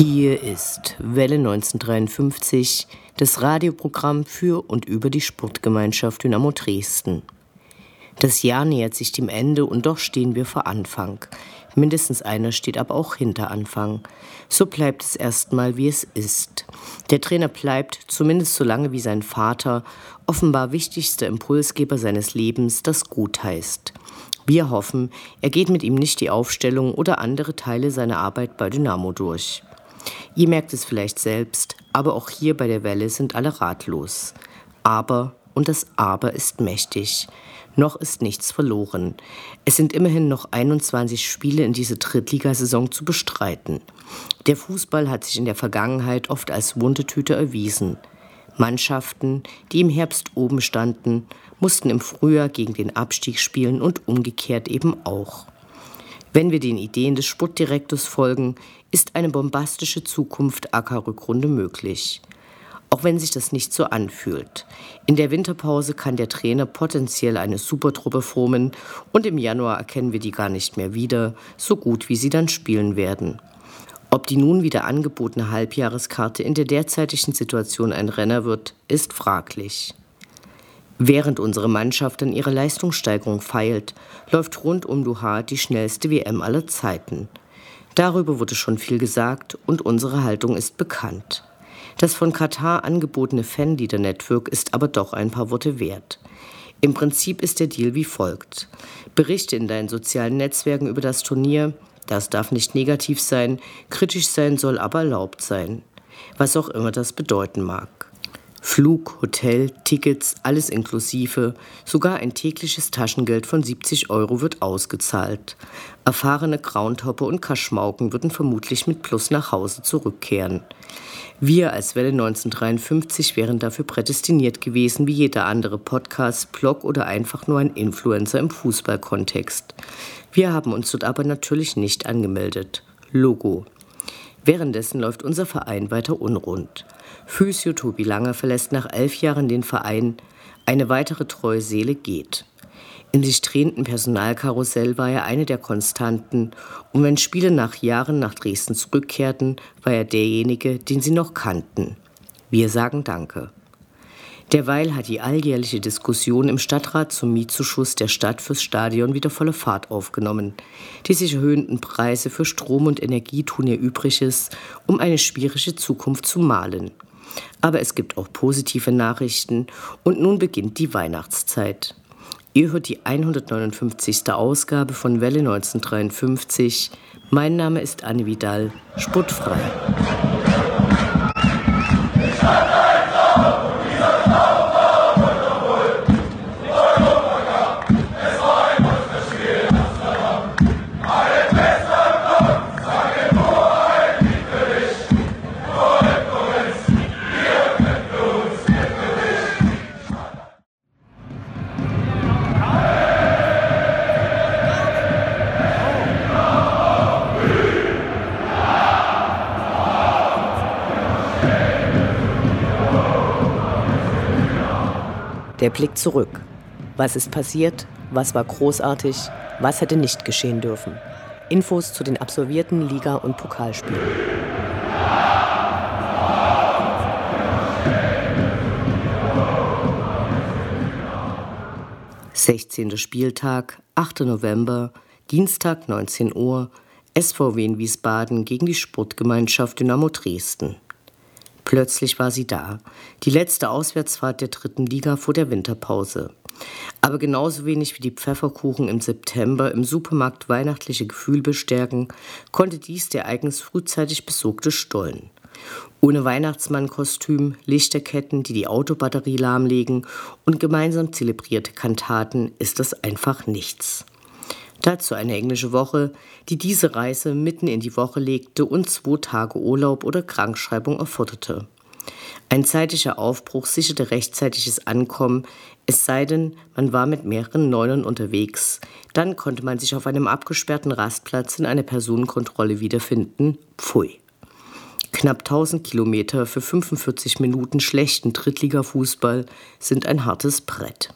Hier ist Welle 1953, das Radioprogramm für und über die Sportgemeinschaft Dynamo Dresden. Das Jahr nähert sich dem Ende und doch stehen wir vor Anfang. Mindestens einer steht aber auch hinter Anfang. So bleibt es erstmal, wie es ist. Der Trainer bleibt, zumindest so lange wie sein Vater, offenbar wichtigster Impulsgeber seines Lebens, das gut heißt. Wir hoffen, er geht mit ihm nicht die Aufstellung oder andere Teile seiner Arbeit bei Dynamo durch. Ihr merkt es vielleicht selbst, aber auch hier bei der Welle sind alle ratlos. Aber, und das Aber ist mächtig. Noch ist nichts verloren. Es sind immerhin noch 21 Spiele in diese Drittligasaison zu bestreiten. Der Fußball hat sich in der Vergangenheit oft als Wundetüte erwiesen. Mannschaften, die im Herbst oben standen, mussten im Frühjahr gegen den Abstieg spielen und umgekehrt eben auch. Wenn wir den Ideen des Sportdirektors folgen, ist eine bombastische Zukunft AK-Rückrunde möglich. Auch wenn sich das nicht so anfühlt. In der Winterpause kann der Trainer potenziell eine Supertruppe formen und im Januar erkennen wir die gar nicht mehr wieder, so gut wie sie dann spielen werden. Ob die nun wieder angebotene Halbjahreskarte in der derzeitigen Situation ein Renner wird, ist fraglich. Während unsere Mannschaft an ihrer Leistungssteigerung feilt, läuft rund um Doha die schnellste WM aller Zeiten. Darüber wurde schon viel gesagt und unsere Haltung ist bekannt. Das von Katar angebotene Fanleader-Network ist aber doch ein paar Worte wert. Im Prinzip ist der Deal wie folgt. Berichte in deinen sozialen Netzwerken über das Turnier, das darf nicht negativ sein, kritisch sein soll aber erlaubt sein. Was auch immer das bedeuten mag. Flug, Hotel, Tickets, alles inklusive, sogar ein tägliches Taschengeld von 70 Euro wird ausgezahlt. Erfahrene Groundhopper und Kaschmauken würden vermutlich mit Plus nach Hause zurückkehren. Wir als Welle 1953 wären dafür prädestiniert gewesen wie jeder andere Podcast, Blog oder einfach nur ein Influencer im Fußballkontext. Wir haben uns dort aber natürlich nicht angemeldet. Logo. Währenddessen läuft unser Verein weiter unrund. Physio Tobi Langer verlässt nach elf Jahren den Verein. Eine weitere treue Seele geht. Im sich drehenden Personalkarussell war er eine der Konstanten und wenn Spiele nach Jahren nach Dresden zurückkehrten, war er derjenige, den sie noch kannten. Wir sagen Danke. Derweil hat die alljährliche Diskussion im Stadtrat zum Mietzuschuss der Stadt fürs Stadion wieder volle Fahrt aufgenommen. Die sich erhöhenden Preise für Strom und Energie tun ihr Übriges, um eine schwierige Zukunft zu malen. Aber es gibt auch positive Nachrichten und nun beginnt die Weihnachtszeit. Ihr hört die 159. Ausgabe von Welle 1953. Mein Name ist Anne Vidal, sportfrei. Der Blick zurück. Was ist passiert? Was war großartig? Was hätte nicht geschehen dürfen? Infos zu den absolvierten Liga- und Pokalspielen. Sechzehnter Spieltag, 8. November, Dienstag 19 Uhr, SVW in Wiesbaden gegen die Sportgemeinschaft Dynamo Dresden. Plötzlich war sie da. Die letzte Auswärtsfahrt der dritten Liga vor der Winterpause. Aber genauso wenig wie die Pfefferkuchen im September im Supermarkt weihnachtliche Gefühl bestärken, konnte dies der eigens frühzeitig besorgte Stollen. Ohne Weihnachtsmannkostüm, Lichterketten, die die Autobatterie lahmlegen und gemeinsam zelebrierte Kantaten ist das einfach nichts. Dazu eine englische Woche, die diese Reise mitten in die Woche legte und zwei Tage Urlaub oder Krankschreibung erforderte. Ein zeitlicher Aufbruch sicherte rechtzeitiges Ankommen, es sei denn, man war mit mehreren Neunern unterwegs. Dann konnte man sich auf einem abgesperrten Rastplatz in einer Personenkontrolle wiederfinden. Pfui. Knapp 1000 Kilometer für 45 Minuten schlechten Drittliga-Fußball sind ein hartes Brett.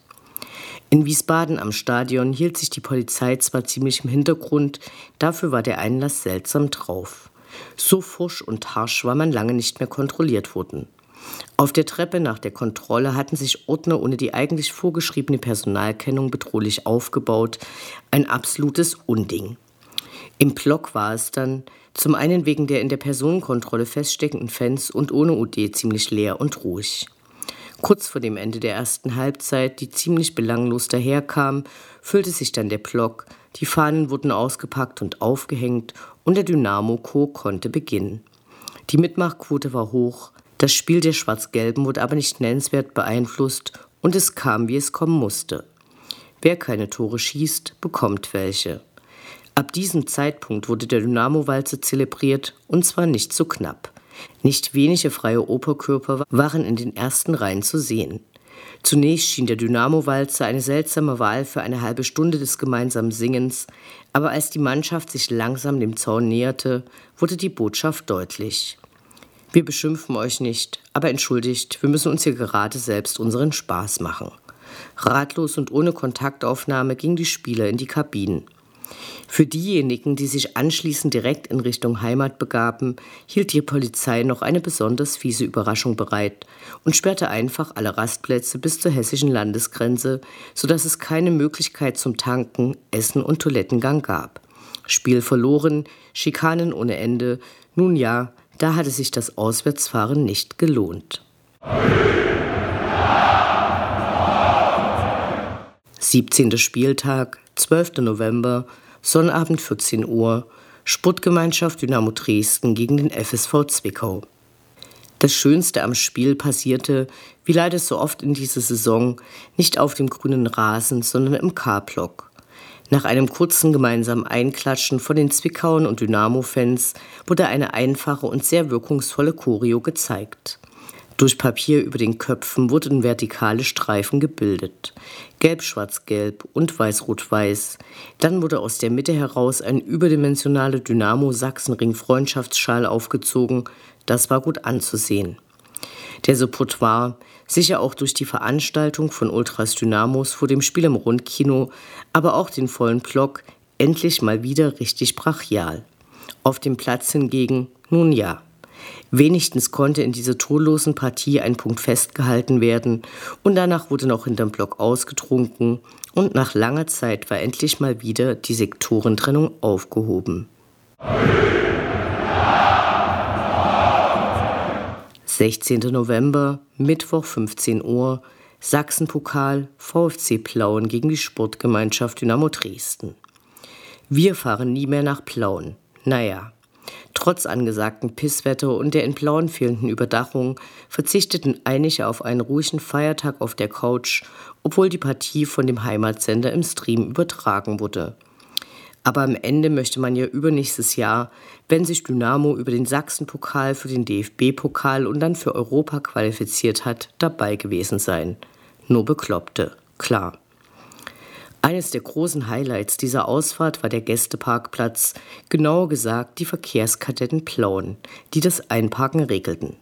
In Wiesbaden am Stadion hielt sich die Polizei zwar ziemlich im Hintergrund, dafür war der Einlass seltsam drauf. So forsch und harsch war man lange nicht mehr kontrolliert worden. Auf der Treppe nach der Kontrolle hatten sich Ordner ohne die eigentlich vorgeschriebene Personalkennung bedrohlich aufgebaut. Ein absolutes Unding. Im Block war es dann, zum einen wegen der in der Personenkontrolle feststeckenden Fans und ohne UD ziemlich leer und ruhig. Kurz vor dem Ende der ersten Halbzeit, die ziemlich belanglos daherkam, füllte sich dann der Block, die Fahnen wurden ausgepackt und aufgehängt und der Dynamo Co. konnte beginnen. Die Mitmachquote war hoch, das Spiel der Schwarz-Gelben wurde aber nicht nennenswert beeinflusst und es kam, wie es kommen musste. Wer keine Tore schießt, bekommt welche. Ab diesem Zeitpunkt wurde der Dynamo-Walze zelebriert und zwar nicht so knapp. Nicht wenige freie Operkörper waren in den ersten Reihen zu sehen. Zunächst schien der Dynamo-Walzer eine seltsame Wahl für eine halbe Stunde des gemeinsamen Singens, aber als die Mannschaft sich langsam dem Zaun näherte, wurde die Botschaft deutlich. Wir beschimpfen euch nicht, aber entschuldigt, wir müssen uns hier gerade selbst unseren Spaß machen. Ratlos und ohne Kontaktaufnahme gingen die Spieler in die Kabinen. Für diejenigen, die sich anschließend direkt in Richtung Heimat begaben, hielt die Polizei noch eine besonders fiese Überraschung bereit und sperrte einfach alle Rastplätze bis zur hessischen Landesgrenze, sodass es keine Möglichkeit zum Tanken, Essen und Toilettengang gab. Spiel verloren, Schikanen ohne Ende, nun ja, da hatte sich das Auswärtsfahren nicht gelohnt. 17. Spieltag, 12. November, Sonnabend 14 Uhr, Sportgemeinschaft Dynamo Dresden gegen den FSV Zwickau. Das Schönste am Spiel passierte, wie leider so oft in dieser Saison, nicht auf dem grünen Rasen, sondern im K-Block. Nach einem kurzen gemeinsamen Einklatschen von den Zwickauern und Dynamo-Fans wurde eine einfache und sehr wirkungsvolle Choreo gezeigt. Durch Papier über den Köpfen wurden vertikale Streifen gebildet. Gelb-Schwarz-Gelb und Weiß-Rot-Weiß. Dann wurde aus der Mitte heraus ein überdimensionaler Dynamo-Sachsenring-Freundschaftsschal aufgezogen. Das war gut anzusehen. Der Support war, sicher auch durch die Veranstaltung von Ultras Dynamos vor dem Spiel im Rundkino, aber auch den vollen Block, endlich mal wieder richtig brachial. Auf dem Platz hingegen, nun ja. Wenigstens konnte in dieser torlosen Partie ein Punkt festgehalten werden und danach wurde noch hinterm Block ausgetrunken und nach langer Zeit war endlich mal wieder die Sektorentrennung aufgehoben. 16. November, Mittwoch 15 Uhr, Sachsenpokal, VfC Plauen gegen die Sportgemeinschaft Dynamo Dresden. Wir fahren nie mehr nach Plauen. Naja, trotz angesagten Pisswetter und der in Plauen fehlenden Überdachung verzichteten einige auf einen ruhigen Feiertag auf der Couch, obwohl die Partie von dem Heimatsender im Stream übertragen wurde. Aber am Ende möchte man ja übernächstes Jahr, wenn sich Dynamo über den Sachsenpokal für den DFB-Pokal und dann für Europa qualifiziert hat, dabei gewesen sein. Nur Bekloppte, klar. Eines der großen Highlights dieser Ausfahrt war der Gästeparkplatz, genauer gesagt die Verkehrskadetten Plauen, die das Einparken regelten.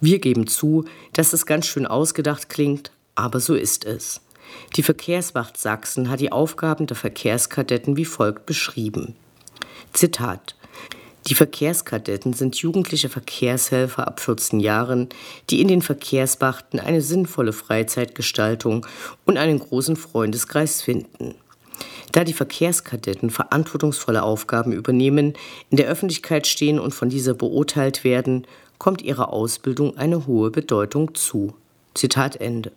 Wir geben zu, dass es ganz schön ausgedacht klingt, aber so ist es. Die Verkehrswacht Sachsen hat die Aufgaben der Verkehrskadetten wie folgt beschrieben. Zitat die Verkehrskadetten sind jugendliche Verkehrshelfer ab 14 Jahren, die in den Verkehrswachten eine sinnvolle Freizeitgestaltung und einen großen Freundeskreis finden. Da die Verkehrskadetten verantwortungsvolle Aufgaben übernehmen, in der Öffentlichkeit stehen und von dieser beurteilt werden, kommt ihrer Ausbildung eine hohe Bedeutung zu. Zitat Ende.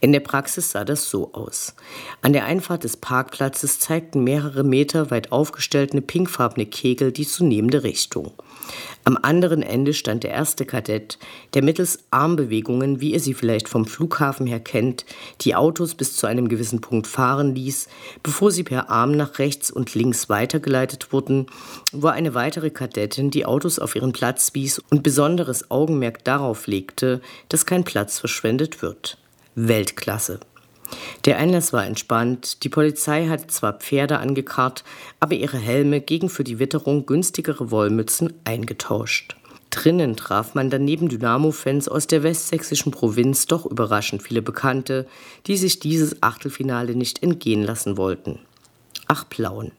In der Praxis sah das so aus. An der Einfahrt des Parkplatzes zeigten mehrere Meter weit aufgestellte pinkfarbene Kegel die zunehmende Richtung. Am anderen Ende stand der erste Kadett, der mittels Armbewegungen, wie ihr sie vielleicht vom Flughafen her kennt, die Autos bis zu einem gewissen Punkt fahren ließ, bevor sie per Arm nach rechts und links weitergeleitet wurden, wo eine weitere Kadettin die Autos auf ihren Platz wies und besonderes Augenmerk darauf legte, dass kein Platz verschwendet wird. Weltklasse. Der Einlass war entspannt, die Polizei hatte zwar Pferde angekarrt, aber ihre Helme gegen für die Witterung günstigere Wollmützen eingetauscht. Drinnen traf man daneben Dynamo-Fans aus der westsächsischen Provinz doch überraschend viele Bekannte, die sich dieses Achtelfinale nicht entgehen lassen wollten. Ach, Plauen.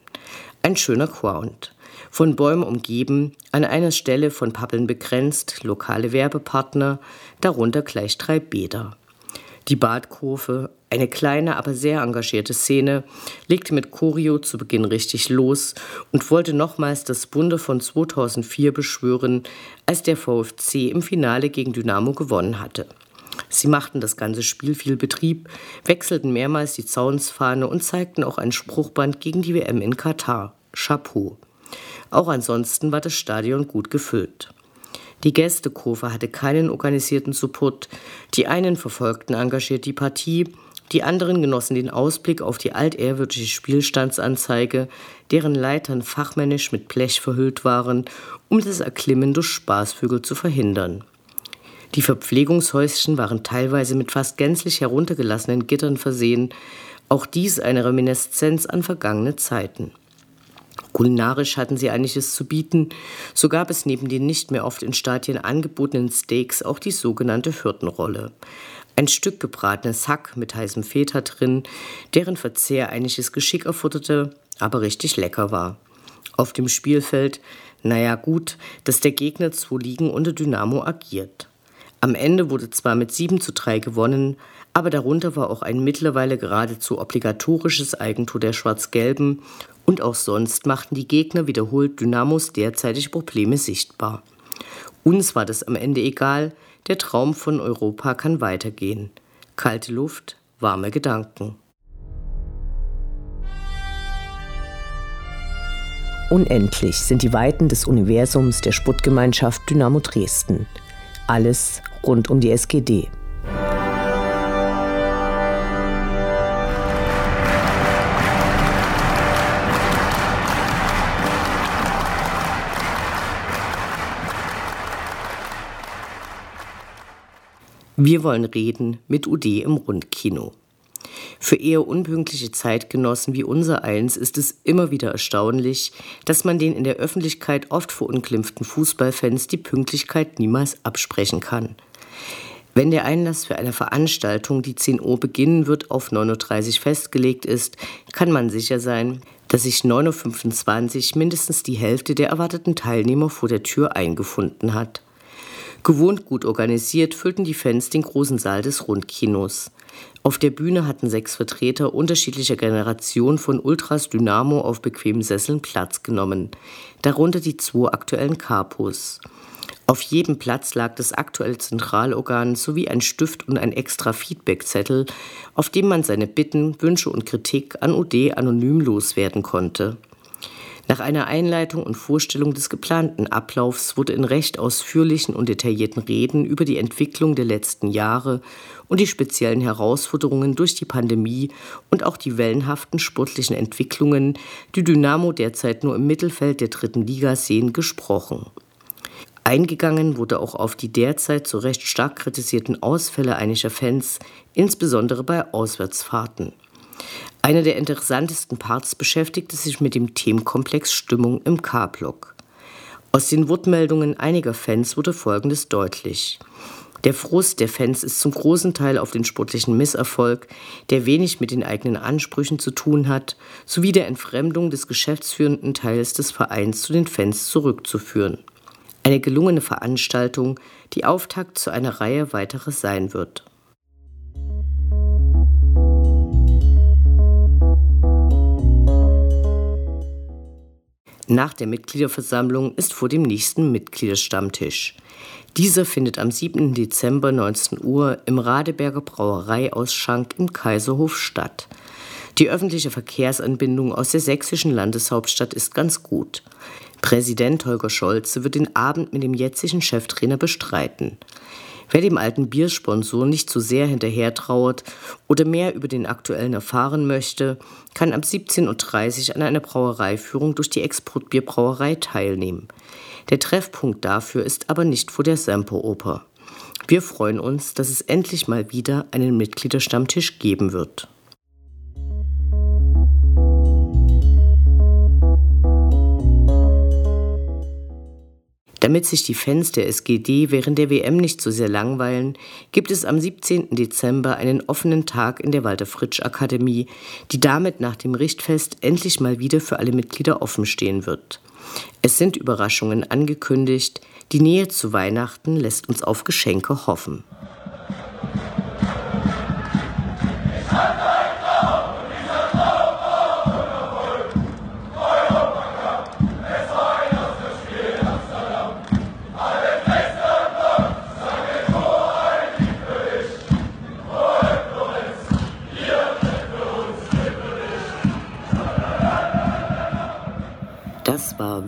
Ein schöner Ground. Von Bäumen umgeben, an einer Stelle von Pappeln begrenzt, lokale Werbepartner, darunter gleich drei Bäder. Die Badkurve, eine kleine, aber sehr engagierte Szene, legte mit Choreo zu Beginn richtig los und wollte nochmals das Wunder von 2004 beschwören, als der VfC im Finale gegen Dynamo gewonnen hatte. Sie machten das ganze Spiel viel Betrieb, wechselten mehrmals die Zaunsfahne und zeigten auch ein Spruchband gegen die WM in Katar. Chapeau. Auch ansonsten war das Stadion gut gefüllt. Die Gästekurve hatte keinen organisierten Support. Die einen verfolgten engagiert die Partie, die anderen genossen den Ausblick auf die altehrwürdige Spielstandsanzeige, deren Leitern fachmännisch mit Blech verhüllt waren, um das Erklimmen durch Spaßvögel zu verhindern. Die Verpflegungshäuschen waren teilweise mit fast gänzlich heruntergelassenen Gittern versehen, auch dies eine Reminiszenz an vergangene Zeiten. Kulinarisch hatten sie einiges zu bieten. So gab es neben den nicht mehr oft in Stadien angebotenen Steaks auch die sogenannte Hürdenrolle. Ein Stück gebratenes Hack mit heißem Feta drin, deren Verzehr einiges Geschick erfutterte, aber richtig lecker war. Auf dem Spielfeld, naja gut, dass der Gegner zu liegen unter Dynamo agiert. Am Ende wurde zwar mit 7 zu 3 gewonnen, aber darunter war auch ein mittlerweile geradezu obligatorisches Eigentor der Schwarz-Gelben und auch sonst machten die Gegner wiederholt Dynamos derzeitige Probleme sichtbar. Uns war das am Ende egal, der Traum von Europa kann weitergehen. Kalte Luft, warme Gedanken. Unendlich sind die Weiten des Universums der Sputtgemeinschaft Dynamo Dresden. Alles rund um die SGD. Wir wollen reden mit UD im Rundkino. Für eher unpünktliche Zeitgenossen wie unser eins ist es immer wieder erstaunlich, dass man den in der Öffentlichkeit oft verunglimpften Fußballfans die Pünktlichkeit niemals absprechen kann. Wenn der Einlass für eine Veranstaltung, die 10 Uhr beginnen wird, auf 9.30 Uhr festgelegt ist, kann man sicher sein, dass sich 9.25 Uhr mindestens die Hälfte der erwarteten Teilnehmer vor der Tür eingefunden hat. Gewohnt gut organisiert füllten die Fans den großen Saal des Rundkinos. Auf der Bühne hatten sechs Vertreter unterschiedlicher Generationen von Ultras Dynamo auf bequemen Sesseln Platz genommen, darunter die zwei aktuellen Capos. Auf jedem Platz lag das aktuelle Zentralorgan sowie ein Stift und ein extra Feedbackzettel, auf dem man seine Bitten, Wünsche und Kritik an UD anonym loswerden konnte. Nach einer Einleitung und Vorstellung des geplanten Ablaufs wurde in recht ausführlichen und detaillierten Reden über die Entwicklung der letzten Jahre und die speziellen Herausforderungen durch die Pandemie und auch die wellenhaften sportlichen Entwicklungen, die Dynamo derzeit nur im Mittelfeld der dritten Liga sehen, gesprochen. Eingegangen wurde auch auf die derzeit zu Recht stark kritisierten Ausfälle einiger Fans, insbesondere bei Auswärtsfahrten. Einer der interessantesten Parts beschäftigte sich mit dem Themenkomplex Stimmung im K-Block. Aus den Wortmeldungen einiger Fans wurde Folgendes deutlich. Der Frust der Fans ist zum großen Teil auf den sportlichen Misserfolg, der wenig mit den eigenen Ansprüchen zu tun hat, sowie der Entfremdung des geschäftsführenden Teils des Vereins zu den Fans zurückzuführen. Eine gelungene Veranstaltung, die Auftakt zu einer Reihe weiterer sein wird. Nach der Mitgliederversammlung ist vor dem nächsten Mitgliederstammtisch. Dieser findet am 7. Dezember 19 Uhr im Radeberger Brauereiausschank im Kaiserhof statt. Die öffentliche Verkehrsanbindung aus der sächsischen Landeshauptstadt ist ganz gut. Präsident Holger Scholze wird den Abend mit dem jetzigen Cheftrainer bestreiten. Wer dem alten Biersponsor nicht zu sehr hinterhertrauert oder mehr über den aktuellen erfahren möchte, kann ab 17.30 Uhr an einer Brauereiführung durch die Exportbierbrauerei teilnehmen. Der Treffpunkt dafür ist aber nicht vor der Semperoper. Wir freuen uns, dass es endlich mal wieder einen Mitgliederstammtisch geben wird. Damit sich die Fans der SGD während der WM nicht so sehr langweilen, gibt es am 17. Dezember einen offenen Tag in der Walter Fritsch Akademie, die damit nach dem Richtfest endlich mal wieder für alle Mitglieder offen stehen wird. Es sind Überraschungen angekündigt, die Nähe zu Weihnachten lässt uns auf Geschenke hoffen. Das war